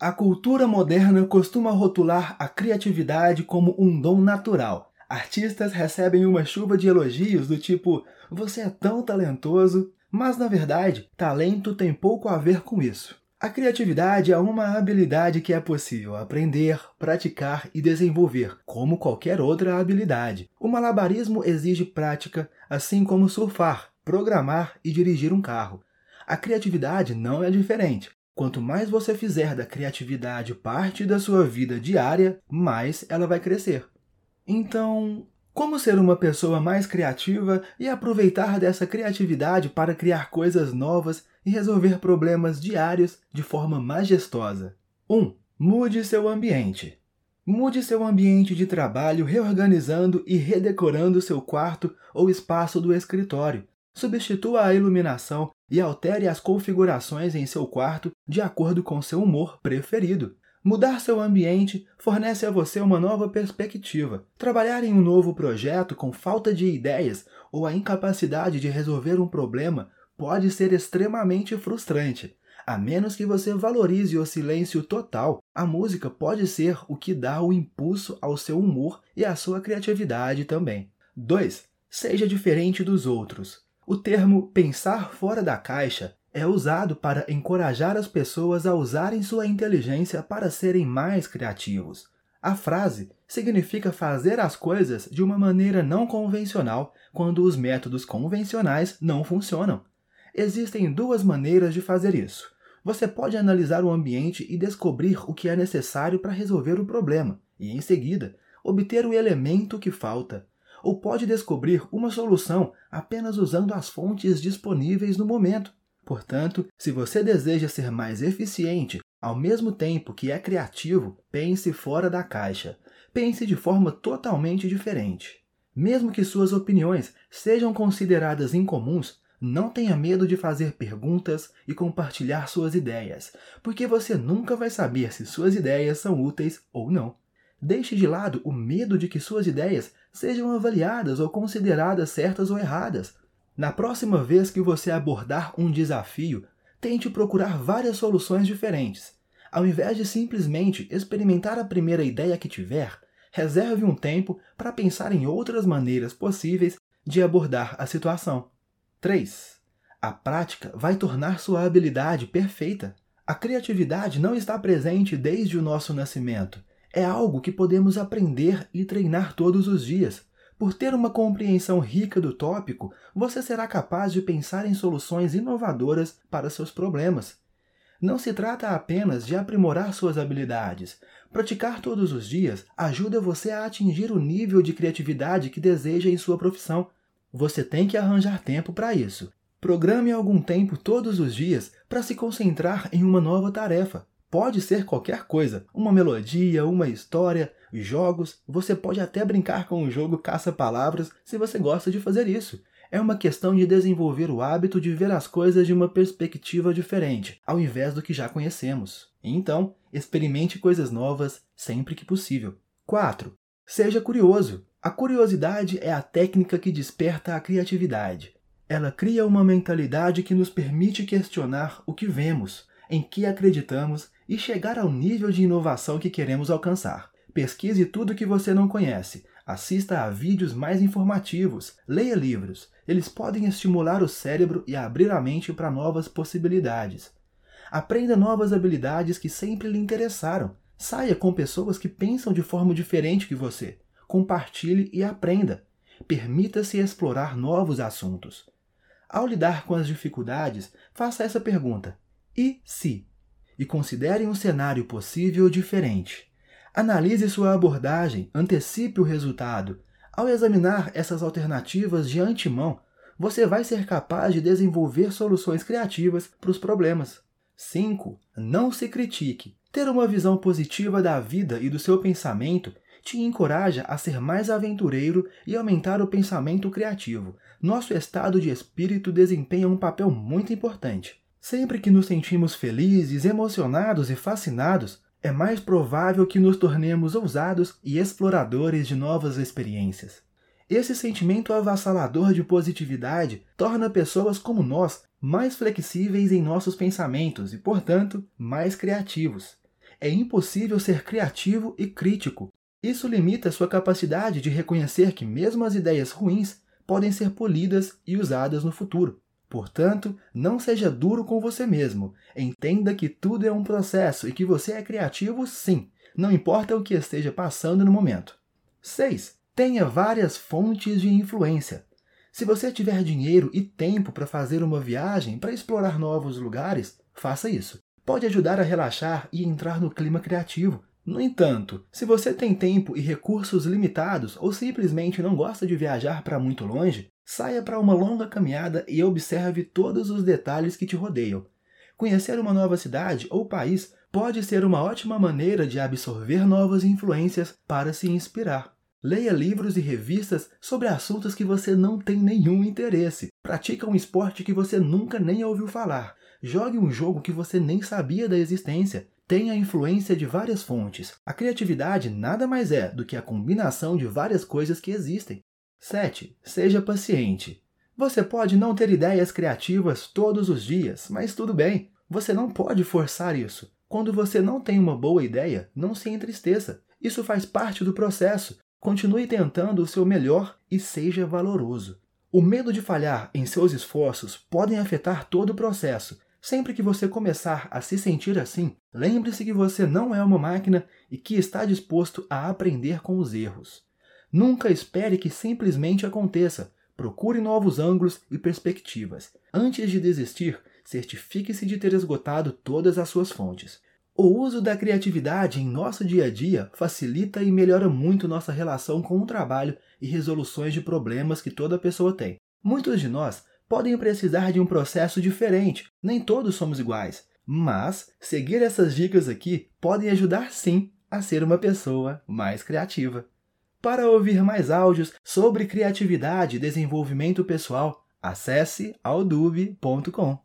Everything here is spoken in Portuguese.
A cultura moderna costuma rotular a criatividade como um dom natural. Artistas recebem uma chuva de elogios do tipo: você é tão talentoso. Mas na verdade, talento tem pouco a ver com isso. A criatividade é uma habilidade que é possível aprender, praticar e desenvolver, como qualquer outra habilidade. O malabarismo exige prática, assim como surfar, programar e dirigir um carro. A criatividade não é diferente. Quanto mais você fizer da criatividade parte da sua vida diária, mais ela vai crescer. Então, como ser uma pessoa mais criativa e aproveitar dessa criatividade para criar coisas novas e resolver problemas diários de forma majestosa? 1. Um, mude seu ambiente. Mude seu ambiente de trabalho reorganizando e redecorando seu quarto ou espaço do escritório. Substitua a iluminação e altere as configurações em seu quarto de acordo com seu humor preferido. Mudar seu ambiente fornece a você uma nova perspectiva. Trabalhar em um novo projeto com falta de ideias ou a incapacidade de resolver um problema pode ser extremamente frustrante. A menos que você valorize o silêncio total, a música pode ser o que dá o impulso ao seu humor e à sua criatividade também. 2. Seja diferente dos outros. O termo pensar fora da caixa é usado para encorajar as pessoas a usarem sua inteligência para serem mais criativos. A frase significa fazer as coisas de uma maneira não convencional quando os métodos convencionais não funcionam. Existem duas maneiras de fazer isso. Você pode analisar o ambiente e descobrir o que é necessário para resolver o problema, e em seguida, obter o elemento que falta ou pode descobrir uma solução apenas usando as fontes disponíveis no momento. Portanto, se você deseja ser mais eficiente ao mesmo tempo que é criativo, pense fora da caixa. Pense de forma totalmente diferente. Mesmo que suas opiniões sejam consideradas incomuns, não tenha medo de fazer perguntas e compartilhar suas ideias, porque você nunca vai saber se suas ideias são úteis ou não. Deixe de lado o medo de que suas ideias sejam avaliadas ou consideradas certas ou erradas. Na próxima vez que você abordar um desafio, tente procurar várias soluções diferentes. Ao invés de simplesmente experimentar a primeira ideia que tiver, reserve um tempo para pensar em outras maneiras possíveis de abordar a situação. 3. A prática vai tornar sua habilidade perfeita. A criatividade não está presente desde o nosso nascimento é algo que podemos aprender e treinar todos os dias. Por ter uma compreensão rica do tópico, você será capaz de pensar em soluções inovadoras para seus problemas. Não se trata apenas de aprimorar suas habilidades. Praticar todos os dias ajuda você a atingir o nível de criatividade que deseja em sua profissão. Você tem que arranjar tempo para isso. Programe algum tempo todos os dias para se concentrar em uma nova tarefa. Pode ser qualquer coisa, uma melodia, uma história, jogos. Você pode até brincar com o jogo caça-palavras se você gosta de fazer isso. É uma questão de desenvolver o hábito de ver as coisas de uma perspectiva diferente, ao invés do que já conhecemos. Então, experimente coisas novas sempre que possível. 4. Seja curioso. A curiosidade é a técnica que desperta a criatividade. Ela cria uma mentalidade que nos permite questionar o que vemos, em que acreditamos e chegar ao nível de inovação que queremos alcançar. Pesquise tudo que você não conhece, assista a vídeos mais informativos, leia livros. Eles podem estimular o cérebro e abrir a mente para novas possibilidades. Aprenda novas habilidades que sempre lhe interessaram. Saia com pessoas que pensam de forma diferente que você. Compartilhe e aprenda. Permita-se explorar novos assuntos. Ao lidar com as dificuldades, faça essa pergunta: e se? E considere um cenário possível diferente. Analise sua abordagem, antecipe o resultado. Ao examinar essas alternativas de antemão, você vai ser capaz de desenvolver soluções criativas para os problemas. 5. Não se critique. Ter uma visão positiva da vida e do seu pensamento te encoraja a ser mais aventureiro e aumentar o pensamento criativo. Nosso estado de espírito desempenha um papel muito importante. Sempre que nos sentimos felizes, emocionados e fascinados, é mais provável que nos tornemos ousados e exploradores de novas experiências. Esse sentimento avassalador de positividade torna pessoas como nós mais flexíveis em nossos pensamentos e, portanto, mais criativos. é impossível ser criativo e crítico. Isso limita sua capacidade de reconhecer que mesmo as ideias ruins podem ser polidas e usadas no futuro. Portanto, não seja duro com você mesmo. Entenda que tudo é um processo e que você é criativo sim, não importa o que esteja passando no momento. 6. Tenha várias fontes de influência. Se você tiver dinheiro e tempo para fazer uma viagem para explorar novos lugares, faça isso. Pode ajudar a relaxar e entrar no clima criativo. No entanto, se você tem tempo e recursos limitados ou simplesmente não gosta de viajar para muito longe, saia para uma longa caminhada e observe todos os detalhes que te rodeiam. Conhecer uma nova cidade ou país pode ser uma ótima maneira de absorver novas influências para se inspirar. Leia livros e revistas sobre assuntos que você não tem nenhum interesse. Pratique um esporte que você nunca nem ouviu falar. Jogue um jogo que você nem sabia da existência. Tenha influência de várias fontes. A criatividade nada mais é do que a combinação de várias coisas que existem. 7. Seja paciente. Você pode não ter ideias criativas todos os dias, mas tudo bem. Você não pode forçar isso. Quando você não tem uma boa ideia, não se entristeça. Isso faz parte do processo. Continue tentando o seu melhor e seja valoroso. O medo de falhar em seus esforços podem afetar todo o processo. Sempre que você começar a se sentir assim, lembre-se que você não é uma máquina e que está disposto a aprender com os erros. Nunca espere que simplesmente aconteça. Procure novos ângulos e perspectivas. Antes de desistir, certifique-se de ter esgotado todas as suas fontes. O uso da criatividade em nosso dia a dia facilita e melhora muito nossa relação com o trabalho e resoluções de problemas que toda pessoa tem. Muitos de nós podem precisar de um processo diferente, nem todos somos iguais, mas seguir essas dicas aqui podem ajudar sim a ser uma pessoa mais criativa. Para ouvir mais áudios sobre criatividade e desenvolvimento pessoal, acesse audub.com.